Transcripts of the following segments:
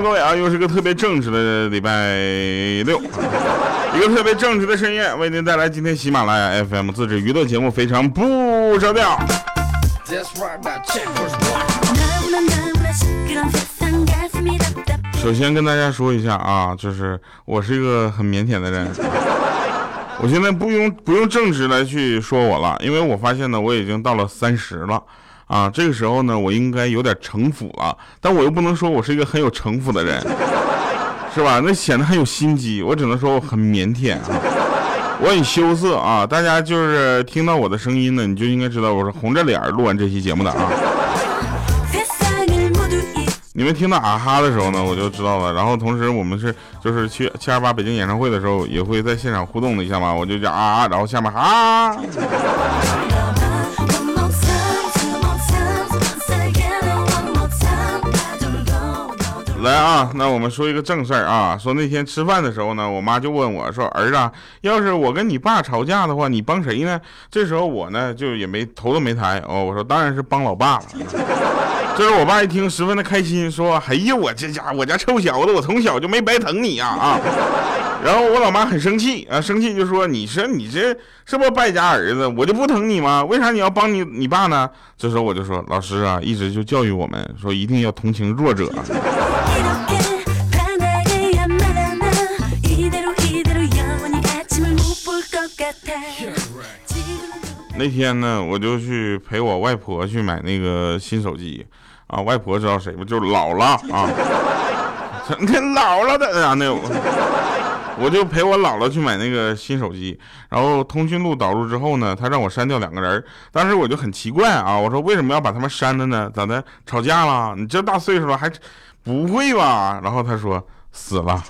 各位啊，又是个特别正直的礼拜六，一个特别正直的深夜，为您带来今天喜马拉雅 FM 自制娱乐节目《非常不着调》。首先跟大家说一下啊，就是我是一个很腼腆的人，我现在不用不用正直来去说我了，因为我发现呢，我已经到了三十了。啊，这个时候呢，我应该有点城府了，但我又不能说我是一个很有城府的人，是吧？那显得很有心机，我只能说我很腼腆啊，我很羞涩啊。大家就是听到我的声音呢，你就应该知道我是红着脸录完这期节目的啊。你们听到啊哈的时候呢，我就知道了。然后同时我们是就是去七二八北京演唱会的时候，也会在现场互动一下嘛，我就讲啊啊，然后下面哈。来啊，那我们说一个正事儿啊。说那天吃饭的时候呢，我妈就问我说：“儿子，要是我跟你爸吵架的话，你帮谁呢？”这时候我呢就也没头都没抬哦，我说：“当然是帮老爸了。”这时候我爸一听，十分的开心，说：“哎呀，我这家我家臭小子，我从小就没白疼你呀啊！”然后我老妈很生气啊，生气就说：“你说你这是不败家儿子？我就不疼你吗？为啥你要帮你你爸呢？”这时候我就说：“老师啊，一直就教育我们说，一定要同情弱者。”那天呢，我就去陪我外婆去买那个新手机啊。外婆知道谁不？就姥姥啊，那姥姥的啊，那我就陪我姥姥去买那个新手机。然后通讯录导入之后呢，他让我删掉两个人。当时我就很奇怪啊，我说为什么要把他们删了呢？咋的？吵架了？你这大岁数了还不会吧？然后他说死了。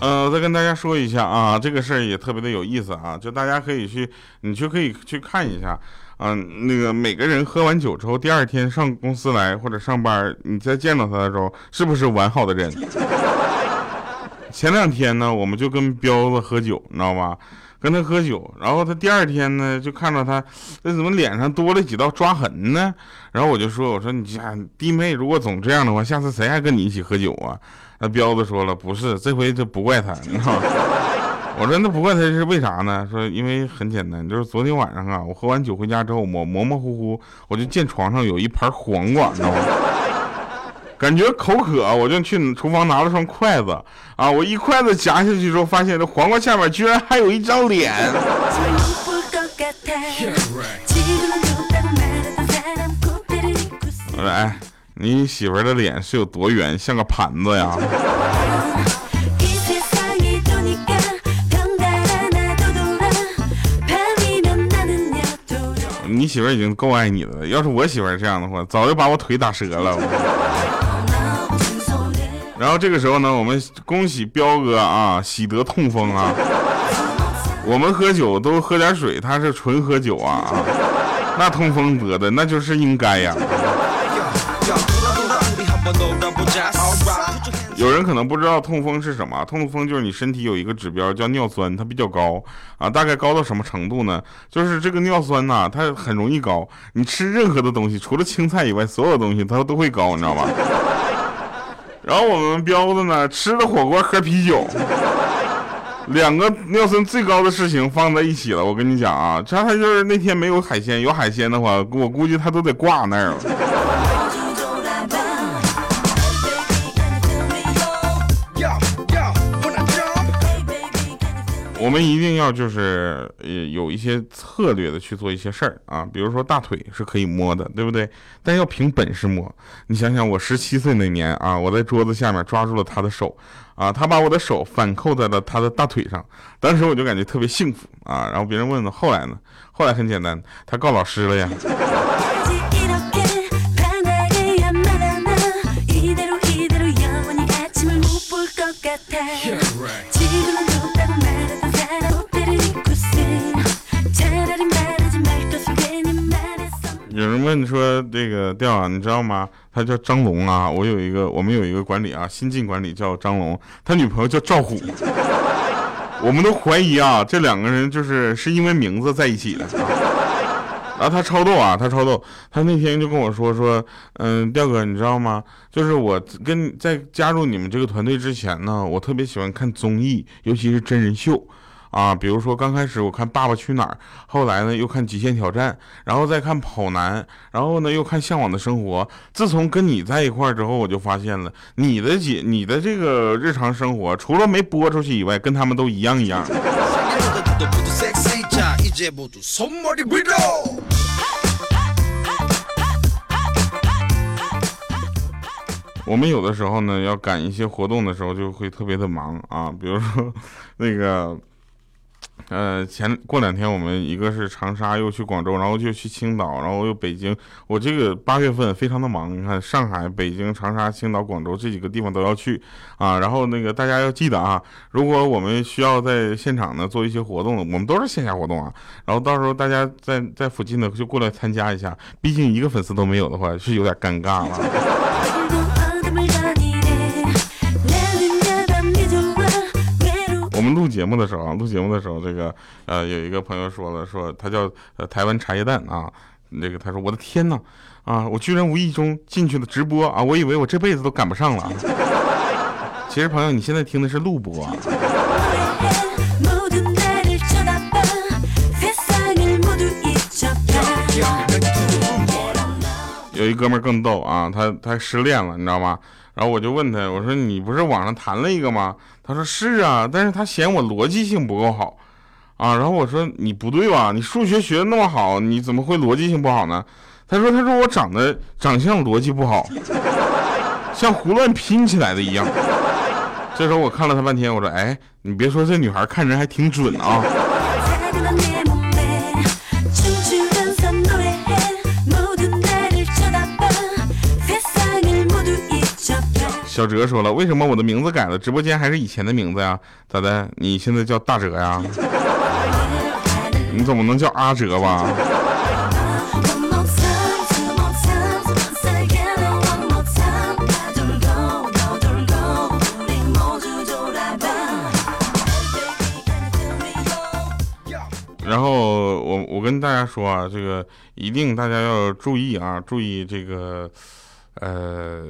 呃，再跟大家说一下啊，这个事儿也特别的有意思啊，就大家可以去，你就可以去看一下啊。那个每个人喝完酒之后，第二天上公司来或者上班，你再见到他的时候，是不是完好的人？前两天呢，我们就跟彪子喝酒，你知道吧？跟他喝酒，然后他第二天呢，就看到他，那怎么脸上多了几道抓痕呢？然后我就说，我说你家弟妹如果总这样的话，下次谁还跟你一起喝酒啊？那彪子说了，不是这回就不怪他，你知道吗？我说那不怪他是为啥呢？说因为很简单，就是昨天晚上啊，我喝完酒回家之后，我模模糊糊，我就见床上有一盘黄瓜，你知道吗？感觉口渴，我就去厨房拿了双筷子啊，我一筷子夹下去之后，发现这黄瓜下面居然还有一张脸。我说哎。你媳妇的脸是有多圆，像个盘子呀？你媳妇已经够爱你了，要是我媳妇这样的话，早就把我腿打折了。然后这个时候呢，我们恭喜彪哥啊，喜得痛风啊！我们喝酒都喝点水，他是纯喝酒啊，那痛风得的那就是应该呀。有人可能不知道痛风是什么，痛风就是你身体有一个指标叫尿酸，它比较高啊，大概高到什么程度呢？就是这个尿酸呐，它很容易高，你吃任何的东西，除了青菜以外，所有东西它都会高，你知道吧？然后我们彪子呢，吃着火锅喝啤酒，两个尿酸最高的事情放在一起了，我跟你讲啊，他他就是那天没有海鲜，有海鲜的话，我估计他都得挂那儿了。我们一定要就是呃有一些策略的去做一些事儿啊，比如说大腿是可以摸的，对不对？但要凭本事摸。你想想，我十七岁那年啊，我在桌子下面抓住了他的手啊，他把我的手反扣在了他的大腿上，当时我就感觉特别幸福啊。然后别人问了，后来呢？后来很简单，他告老师了呀。你说这个调啊，你知道吗？他叫张龙啊，我有一个，我们有一个管理啊，新晋管理叫张龙，他女朋友叫赵虎，我们都怀疑啊，这两个人就是是因为名字在一起的。然后他超逗啊，他超逗，他那天就跟我说说，嗯，调哥，你知道吗？就是我跟在加入你们这个团队之前呢，我特别喜欢看综艺，尤其是真人秀。啊，比如说刚开始我看《爸爸去哪儿》，后来呢又看《极限挑战》，然后再看《跑男》，然后呢又看《向往的生活》。自从跟你在一块儿之后，我就发现了你的姐，你的这个日常生活，除了没播出去以外，跟他们都一样一样。我们有的时候呢，要赶一些活动的时候，就会特别的忙啊，比如说那个。呃，前过两天我们一个是长沙，又去广州，然后就去青岛，然后又北京。我这个八月份非常的忙，你看上海、北京、长沙、青岛、广州这几个地方都要去啊。然后那个大家要记得啊，如果我们需要在现场呢做一些活动，我们都是线下活动啊。然后到时候大家在在附近的就过来参加一下，毕竟一个粉丝都没有的话是有点尴尬了。节目的时候啊，录节目的时候，这个呃，有一个朋友说了，说他叫呃台湾茶叶蛋啊，那个他说我的天呐，啊，我居然无意中进去了直播啊，我以为我这辈子都赶不上了。其实朋友，你现在听的是录播。有一哥们更逗啊，他他失恋了，你知道吗？然后我就问他，我说你不是网上谈了一个吗？他说是啊，但是他嫌我逻辑性不够好，啊，然后我说你不对吧？你数学学的那么好，你怎么会逻辑性不好呢？他说他说我长得长相逻辑不好，像胡乱拼起来的一样。这时候我看了他半天，我说哎，你别说这女孩看人还挺准啊。小哲说了：“为什么我的名字改了？直播间还是以前的名字呀？咋的？你现在叫大哲呀？你怎么能叫阿哲吧？”然后我我跟大家说啊，这个一定大家要注意啊，注意这个，呃。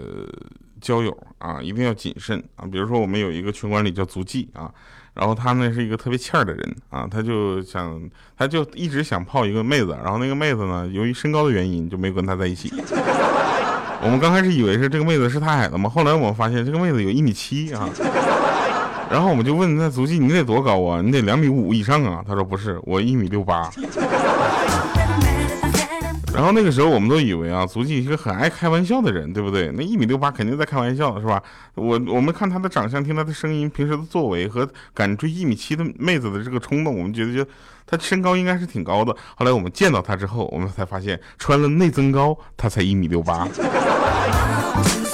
交友啊，一定要谨慎啊！比如说，我们有一个群管理叫足迹啊，然后他呢是一个特别欠儿的人啊，他就想，他就一直想泡一个妹子，然后那个妹子呢，由于身高的原因，就没跟他在一起。我们刚开始以为是这个妹子是他矮的嘛，后来我们发现这个妹子有一米七啊，然后我们就问那足迹你得多高啊？你得两米五以上啊？他说不是，我一米六八。然后那个时候我们都以为啊，足迹一个很爱开玩笑的人，对不对？那一米六八肯定在开玩笑，是吧？我我们看他的长相，听他的声音，平时的作为和敢追一米七的妹子的这个冲动，我们觉得就他身高应该是挺高的。后来我们见到他之后，我们才发现穿了内增高，他才一米六八。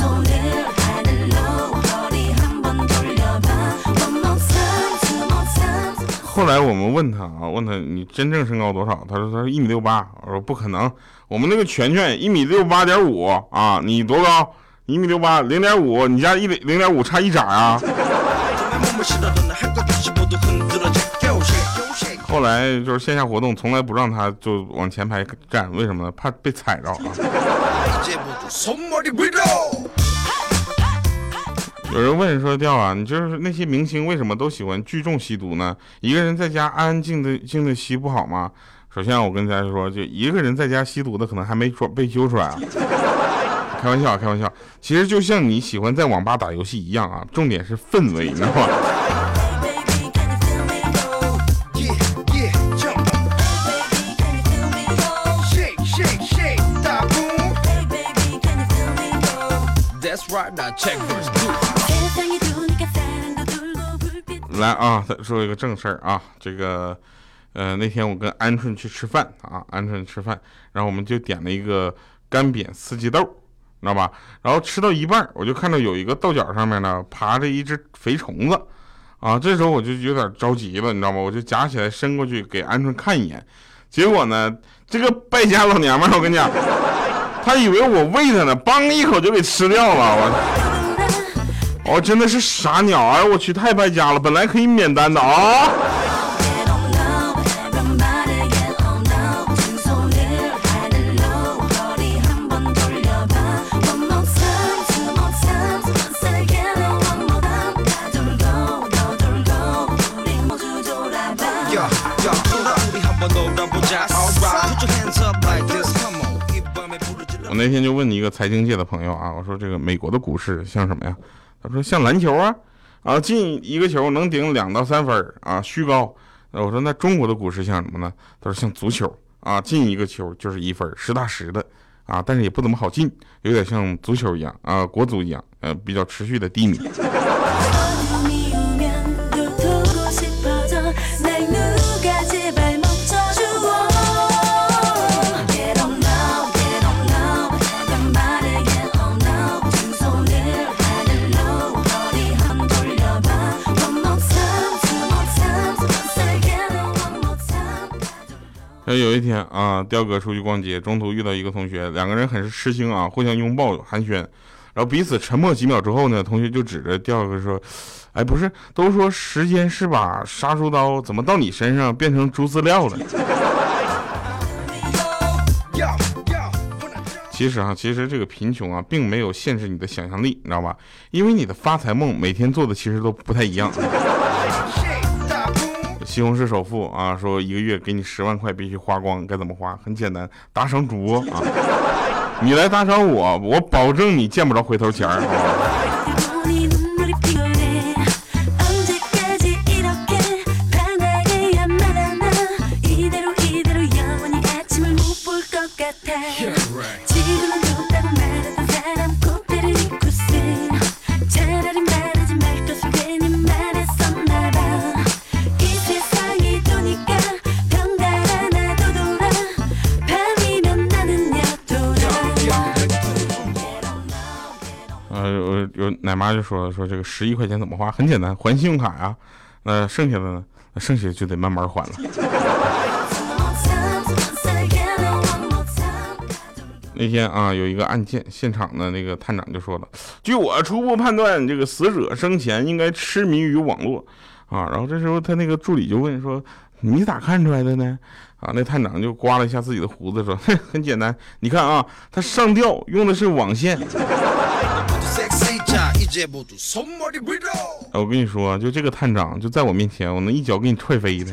后来我们问他啊，问他你真正身高多少？他说他说一米六八。我说不可能，我们那个全全一米六八点五啊，你多高？一米六八零点五，你家一零零点五差一拃啊。后来就是线下活动，从来不让他就往前排站，为什么呢？怕被踩着啊。有人问说：“调啊，你就是那些明星为什么都喜欢聚众吸毒呢？一个人在家安安静的静的吸不好吗？”首先，我跟大家说，就一个人在家吸毒的可能还没被揪出来啊。开玩笑，开玩笑。其实就像你喜欢在网吧打游戏一样啊，重点是氛围，你知道吗？来啊，再说一个正事儿啊，这个，呃，那天我跟鹌鹑去吃饭啊，鹌鹑吃饭，然后我们就点了一个干煸四季豆，知道吧？然后吃到一半，我就看到有一个豆角上面呢爬着一只肥虫子，啊，这时候我就有点着急了，你知道吗？我就夹起来伸过去给鹌鹑看一眼，结果呢，这个败家老娘们儿，我跟你讲。他以为我喂他呢，嘣一口就给吃掉了。我，哦真的是傻鸟！哎我去，太败家了，本来可以免单的啊。那天就问你一个财经界的朋友啊，我说这个美国的股市像什么呀？他说像篮球啊，啊进一个球能顶两到三分啊，虚高。我说那中国的股市像什么呢？他说像足球啊，进一个球就是一分，实打实的啊，但是也不怎么好进，有点像足球一样啊，国足一样，呃，比较持续的低迷。有一天啊，雕哥出去逛街，中途遇到一个同学，两个人很是吃惊啊，互相拥抱寒暄，然后彼此沉默几秒之后呢，同学就指着雕哥说：“哎，不是，都说时间是把杀猪刀，怎么到你身上变成猪饲料了？”其实啊，其实这个贫穷啊，并没有限制你的想象力，你知道吧？因为你的发财梦每天做的其实都不太一样。西红柿首富啊，说一个月给你十万块，必须花光，该怎么花？很简单，打赏主播啊，你来打赏我，我保证你见不着回头钱儿。奶妈就说说这个十一块钱怎么花？很简单，还信用卡呀。那剩下的呢？那剩下就得慢慢还了。那天啊，有一个案件，现场的那个探长就说了：“据我初步判断，这个死者生前应该痴迷于网络啊。”然后这时候他那个助理就问说：“你咋看出来的呢？”啊，那探长就刮了一下自己的胡子说：“ 很简单，你看啊，他上吊用的是网线。”我跟你说，就这个探长就在我面前，我能一脚给你踹飞他。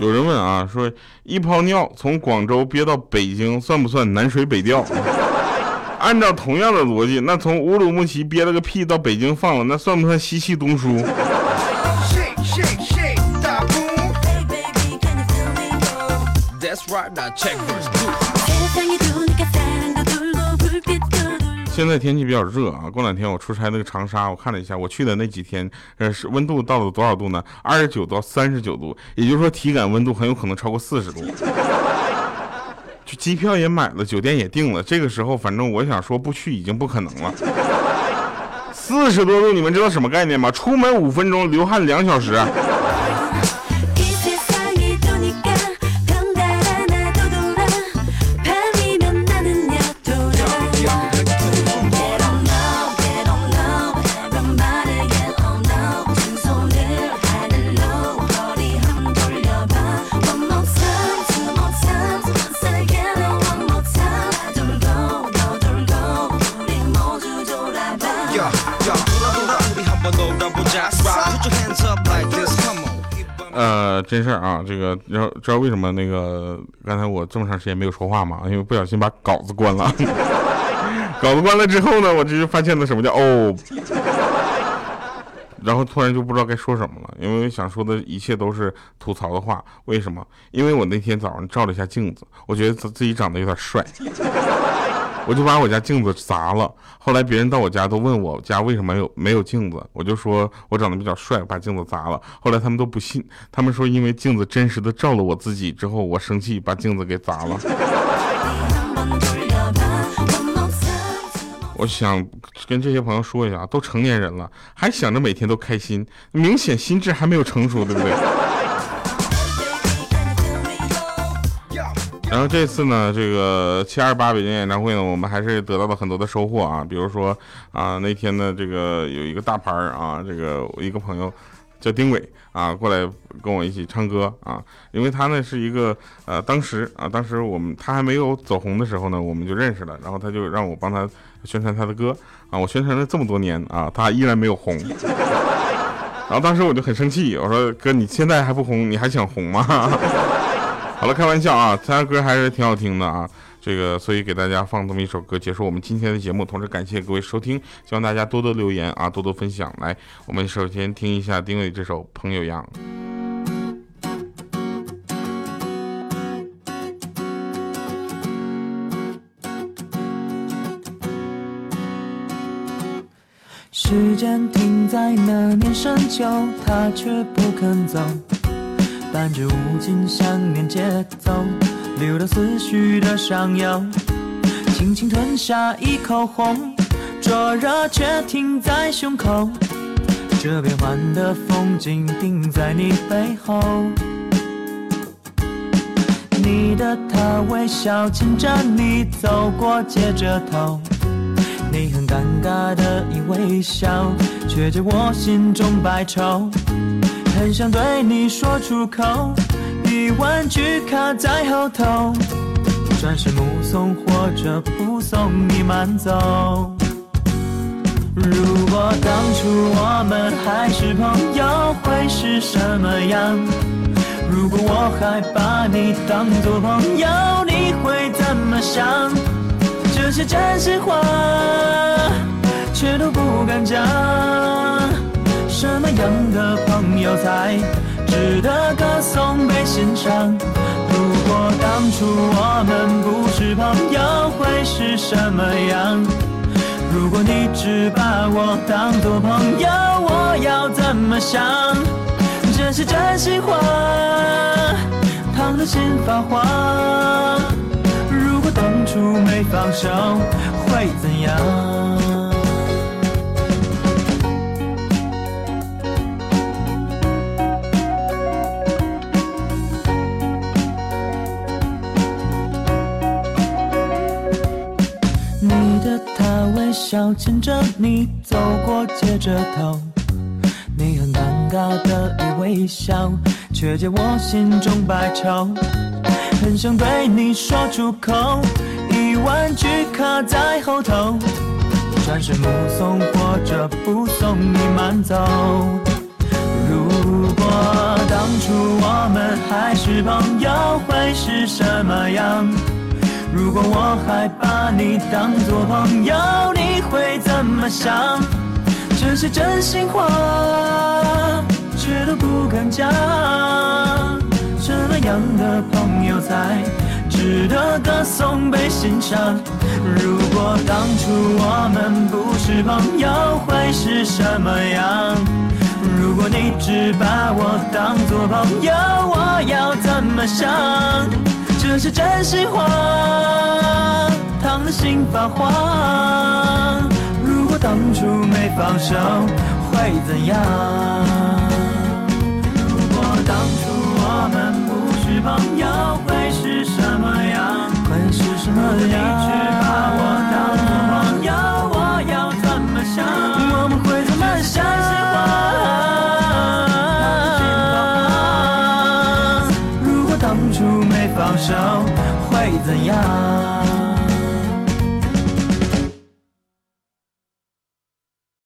有人问啊，说一泡尿从广州憋到北京算不算南水北调？按照同样的逻辑，那从乌鲁木齐憋了个屁到北京放了，那算不算西气东输？现在天气比较热啊，过两天我出差那个长沙，我看了一下，我去的那几天，呃，是温度到了多少度呢？二十九到三十九度，也就是说体感温度很有可能超过四十度。就机票也买了，酒店也订了，这个时候反正我想说不去已经不可能了。四十多度，你们知道什么概念吗？出门五分钟，流汗两小时。真事儿啊，这个知道知道为什么那个刚才我这么长时间没有说话吗？因为不小心把稿子关了。稿子关了之后呢，我这就发现了什么叫哦，然后突然就不知道该说什么了，因为想说的一切都是吐槽的话。为什么？因为我那天早上照了一下镜子，我觉得自自己长得有点帅。我就把我家镜子砸了。后来别人到我家都问我家为什么有没有镜子，我就说我长得比较帅，把镜子砸了。后来他们都不信，他们说因为镜子真实的照了我自己之后，我生气把镜子给砸了。我想跟这些朋友说一下，都成年人了，还想着每天都开心，明显心智还没有成熟，对不对？然后这次呢，这个七二八北京演唱会呢，我们还是得到了很多的收获啊，比如说啊，那天呢，这个有一个大牌儿啊，这个我一个朋友叫丁伟啊，过来跟我一起唱歌啊，因为他呢是一个呃，当时啊，当时我们他还没有走红的时候呢，我们就认识了，然后他就让我帮他宣传他的歌啊，我宣传了这么多年啊，他依然没有红，然后当时我就很生气，我说哥，你现在还不红，你还想红吗？好了，开玩笑啊，他的歌还是挺好听的啊。这个，所以给大家放这么一首歌，结束我们今天的节目。同时感谢各位收听，希望大家多多留言啊，多多分享。来，我们首先听一下丁伟这首《朋友样》。时间停在那年深秋，他却不肯走。伴着无尽想念节奏，流到思绪的上游，轻轻吞下一口红，灼热却停在胸口。这变幻的风景定在你背后，你的他微笑牵着你走过街着头，你很尴尬的一微笑，却解我心中百愁。很想对你说出口，一万句卡在后头，转身目送或者不送你慢走。如果当初我们还是朋友，会是什么样？如果我还把你当作朋友，你会怎么想？这些真心话，却都不敢讲。什么样的朋友才值得歌颂被欣赏？如果当初我们不是朋友，会是什么样？如果你只把我当作朋友，我要怎么想？这是真心话，烫的心发慌。如果当初没放手，会怎样？笑牵着你走过街着头，你很尴尬的一微笑，却解我心中百愁。很想对你说出口，一万句卡在后头，转身目送或者不送你慢走。如果当初我们还是朋友，会是什么样？如果我还把你当作朋友，你会怎么想？这些真心话，却都不敢讲。什么样的朋友才值得歌颂被欣赏？如果当初我们不是朋友，会是什么样？如果你只把我当作朋友，我要怎么想？这是真心话，心发慌。如果当初没放手，会怎样？如果当初我们不是朋友，会是什么样？会是什么样？如果你只把我当作朋友，我要怎么想？我们会怎么想？如果当初没放手会怎样？